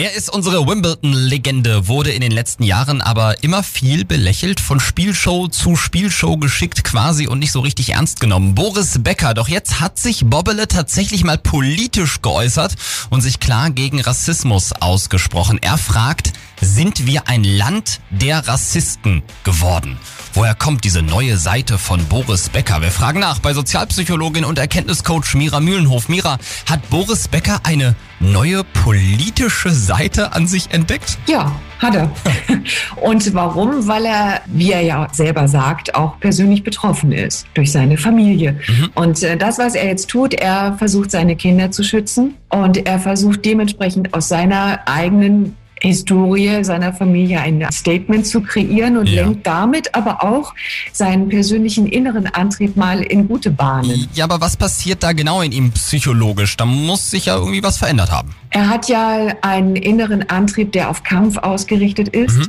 Er ist unsere Wimbledon-Legende, wurde in den letzten Jahren aber immer viel belächelt, von Spielshow zu Spielshow geschickt quasi und nicht so richtig ernst genommen. Boris Becker, doch jetzt hat sich Bobbele tatsächlich mal politisch geäußert und sich klar gegen Rassismus ausgesprochen. Er fragt, sind wir ein Land der Rassisten geworden? Woher kommt diese neue Seite von Boris Becker? Wir fragen nach bei Sozialpsychologin und Erkenntniscoach Mira Mühlenhof. Mira, hat Boris Becker eine neue politische Seite an sich entdeckt? Ja, hat er. Und warum? Weil er, wie er ja selber sagt, auch persönlich betroffen ist durch seine Familie. Mhm. Und äh, das, was er jetzt tut, er versucht seine Kinder zu schützen und er versucht dementsprechend aus seiner eigenen Historie seiner Familie ein Statement zu kreieren und ja. lenkt damit aber auch seinen persönlichen inneren Antrieb mal in gute Bahnen. Ja, aber was passiert da genau in ihm psychologisch? Da muss sich ja irgendwie was verändert haben. Er hat ja einen inneren Antrieb, der auf Kampf ausgerichtet ist. Mhm.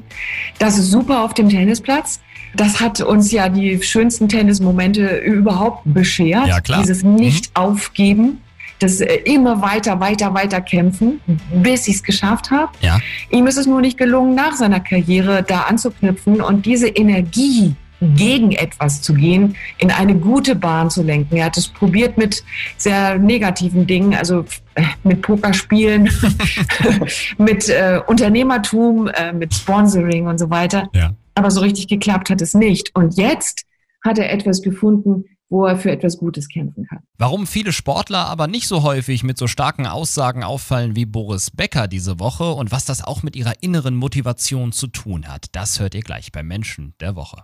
Das ist super auf dem Tennisplatz. Das hat uns ja die schönsten Tennismomente überhaupt beschert. Ja, klar. Dieses Nicht-Aufgeben. Mhm das äh, immer weiter, weiter, weiter kämpfen, bis ich es geschafft habe. Ja. Ihm ist es nur nicht gelungen, nach seiner Karriere da anzuknüpfen und diese Energie gegen etwas zu gehen, in eine gute Bahn zu lenken. Er hat es probiert mit sehr negativen Dingen, also äh, mit Pokerspielen, mit äh, Unternehmertum, äh, mit Sponsoring und so weiter. Ja. Aber so richtig geklappt hat es nicht. Und jetzt hat er etwas gefunden, wo er für etwas Gutes kämpfen kann. Warum viele Sportler aber nicht so häufig mit so starken Aussagen auffallen wie Boris Becker diese Woche und was das auch mit ihrer inneren Motivation zu tun hat, das hört ihr gleich beim Menschen der Woche.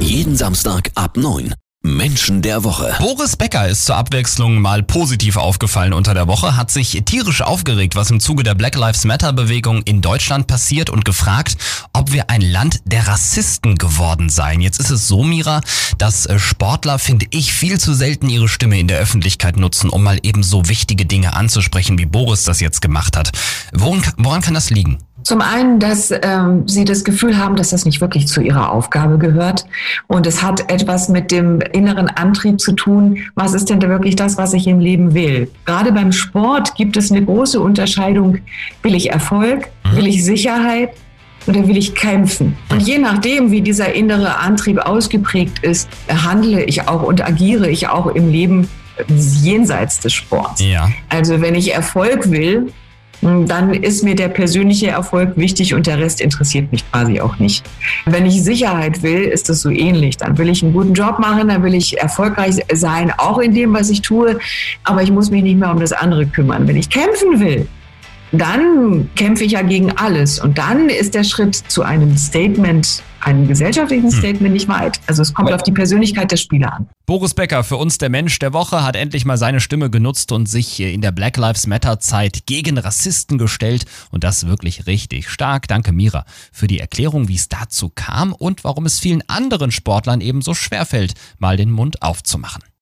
Jeden Samstag ab 9. Menschen der Woche. Boris Becker ist zur Abwechslung mal positiv aufgefallen unter der Woche, hat sich tierisch aufgeregt, was im Zuge der Black Lives Matter Bewegung in Deutschland passiert und gefragt, ob wir ein Land der Rassisten geworden seien. Jetzt ist es so, Mira, dass äh, Sportler, finde ich, viel zu selten ihre Stimme in der Öffentlichkeit nutzen, um mal eben so wichtige Dinge anzusprechen, wie Boris das jetzt gemacht hat. Woran, woran kann das liegen? Zum einen, dass ähm, sie das Gefühl haben, dass das nicht wirklich zu ihrer Aufgabe gehört. Und es hat etwas mit dem inneren Antrieb zu tun. Was ist denn da wirklich das, was ich im Leben will? Gerade beim Sport gibt es eine große Unterscheidung. Will ich Erfolg? Mhm. Will ich Sicherheit? Oder will ich kämpfen? Und je nachdem, wie dieser innere Antrieb ausgeprägt ist, handle ich auch und agiere ich auch im Leben jenseits des Sports. Ja. Also wenn ich Erfolg will, dann ist mir der persönliche Erfolg wichtig und der Rest interessiert mich quasi auch nicht. Wenn ich Sicherheit will, ist das so ähnlich. Dann will ich einen guten Job machen, dann will ich erfolgreich sein, auch in dem, was ich tue, aber ich muss mich nicht mehr um das andere kümmern. Wenn ich kämpfen will, dann kämpfe ich ja gegen alles. Und dann ist der Schritt zu einem Statement, einem gesellschaftlichen hm. Statement nicht weit. Also es kommt auf die Persönlichkeit der Spieler an. Boris Becker, für uns der Mensch der Woche, hat endlich mal seine Stimme genutzt und sich in der Black Lives Matter Zeit gegen Rassisten gestellt. Und das wirklich richtig stark. Danke, Mira, für die Erklärung, wie es dazu kam und warum es vielen anderen Sportlern eben so schwerfällt, mal den Mund aufzumachen.